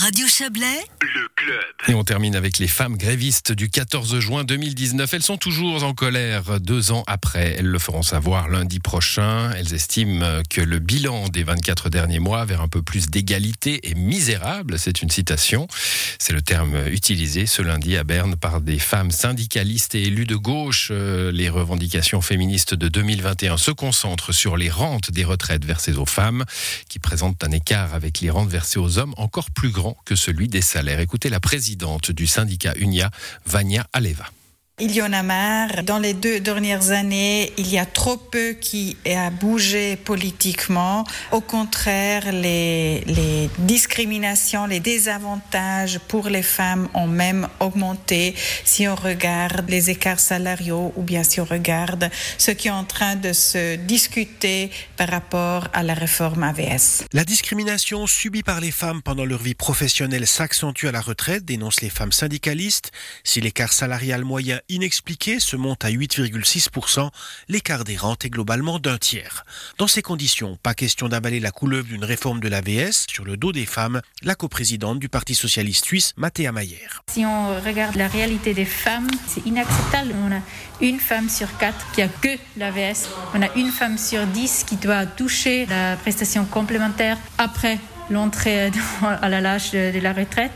Radio Chablais, le. Et on termine avec les femmes grévistes du 14 juin 2019. Elles sont toujours en colère deux ans après. Elles le feront savoir lundi prochain. Elles estiment que le bilan des 24 derniers mois vers un peu plus d'égalité est misérable. C'est une citation. C'est le terme utilisé ce lundi à Berne par des femmes syndicalistes et élues de gauche. Euh, Les revendications féministes de 2021 se concentrent sur les rentes des retraites versées aux femmes, qui présentent un écart avec les rentes versées aux hommes encore plus grand que celui des salaires. Écoutez la présidente du syndicat UNIA, Vania Aleva. Il y en a marre. Dans les deux dernières années, il y a trop peu qui a bougé politiquement. Au contraire, les, les discriminations, les désavantages pour les femmes ont même augmenté si on regarde les écarts salariaux ou bien si on regarde ce qui est en train de se discuter par rapport à la réforme AVS. La discrimination subie par les femmes pendant leur vie professionnelle s'accentue à la retraite, dénoncent les femmes syndicalistes. Si l'écart salarial moyen inexpliqué se monte à 8,6%, l'écart des rentes est globalement d'un tiers. Dans ces conditions, pas question d'avaler la couleuvre d'une réforme de l'AVS sur le dos des femmes, la coprésidente du Parti socialiste suisse, Mathéa Mayer. Si on regarde la réalité des femmes, c'est inacceptable. On a une femme sur quatre qui a que l'AVS. On a une femme sur dix qui doit toucher la prestation complémentaire après l'entrée à l'âge de la retraite.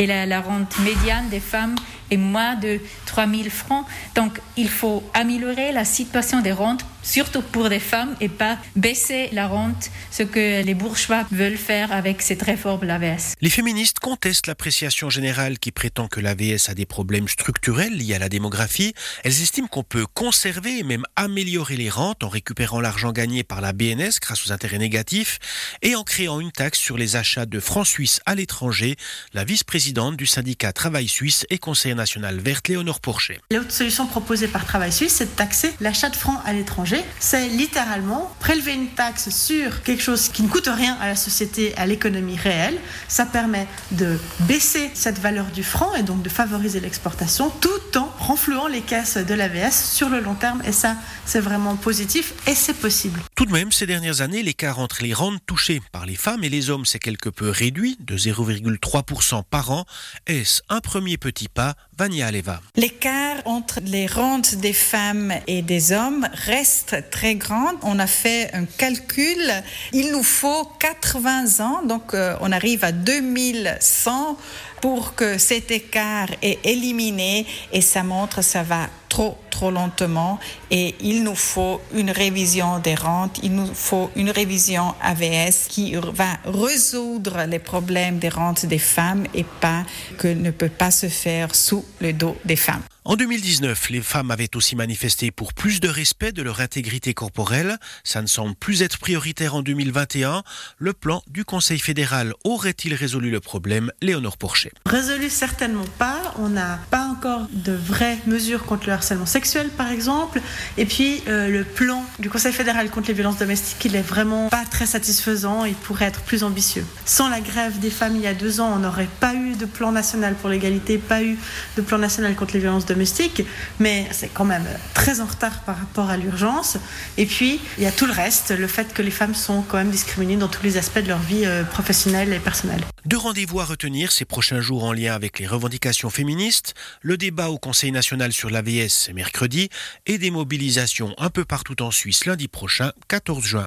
Et la, la rente médiane des femmes est moins de 3 000 francs. Donc il faut améliorer la situation des rentes, surtout pour des femmes, et pas baisser la rente, ce que les bourgeois veulent faire avec cette réforme de l'AVS. Les féministes contestent l'appréciation générale qui prétend que l'AVS a des problèmes structurels liés à la démographie. Elles estiment qu'on peut conserver et même améliorer les rentes en récupérant l'argent gagné par la BNS grâce aux intérêts négatifs et en créant une taxe sur les achats de francs suisses à l'étranger. La vice-présidente du syndicat Travail Suisse et conseillère nationale verte Léonore L'autre solution proposée par Travail Suisse, c'est de taxer l'achat de francs à l'étranger. C'est littéralement prélever une taxe sur quelque chose qui ne coûte rien à la société, à l'économie réelle. Ça permet de baisser cette valeur du franc et donc de favoriser l'exportation tout en renflouant les caisses de l'AVS sur le long terme. Et ça, c'est vraiment positif et c'est possible. Tout de même, ces dernières années, l'écart entre les rentes touchées par les femmes et les hommes s'est quelque peu réduit, de 0,3% par an. Est-ce un premier petit pas Vania Aleva? L'écart entre les rentes des femmes et des hommes reste très grand. On a fait un calcul. Il nous faut 80 ans, donc euh, on arrive à 2100 pour que cet écart est éliminé et ça montre ça va trop trop lentement et il nous faut une révision des rentes, il nous faut une révision AVS qui va résoudre les problèmes des rentes des femmes et pas que ne peut pas se faire sous le dos des femmes. En 2019, les femmes avaient aussi manifesté pour plus de respect de leur intégrité corporelle. Ça ne semble plus être prioritaire en 2021. Le plan du Conseil fédéral aurait-il résolu le problème Léonore Porchet? Résolu certainement pas. On n'a pas encore de vraies mesures contre le harcèlement sexuel, par exemple. Et puis, euh, le plan du Conseil fédéral contre les violences domestiques, il est vraiment pas très satisfaisant. Il pourrait être plus ambitieux. Sans la grève des femmes il y a deux ans, on n'aurait pas eu de plan national pour l'égalité, pas eu de plan national contre les violences domestiques domestique, mais c'est quand même très en retard par rapport à l'urgence. Et puis, il y a tout le reste, le fait que les femmes sont quand même discriminées dans tous les aspects de leur vie euh, professionnelle et personnelle. Deux rendez-vous à retenir ces prochains jours en lien avec les revendications féministes, le débat au Conseil national sur l'AVS mercredi et des mobilisations un peu partout en Suisse lundi prochain, 14 juin.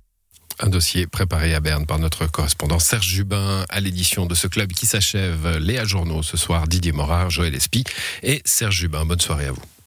Un dossier préparé à Berne par notre correspondant Serge Jubin à l'édition de ce club qui s'achève. Léa Journaux ce soir, Didier Morard, Joël Espy et Serge Jubin. Bonne soirée à vous.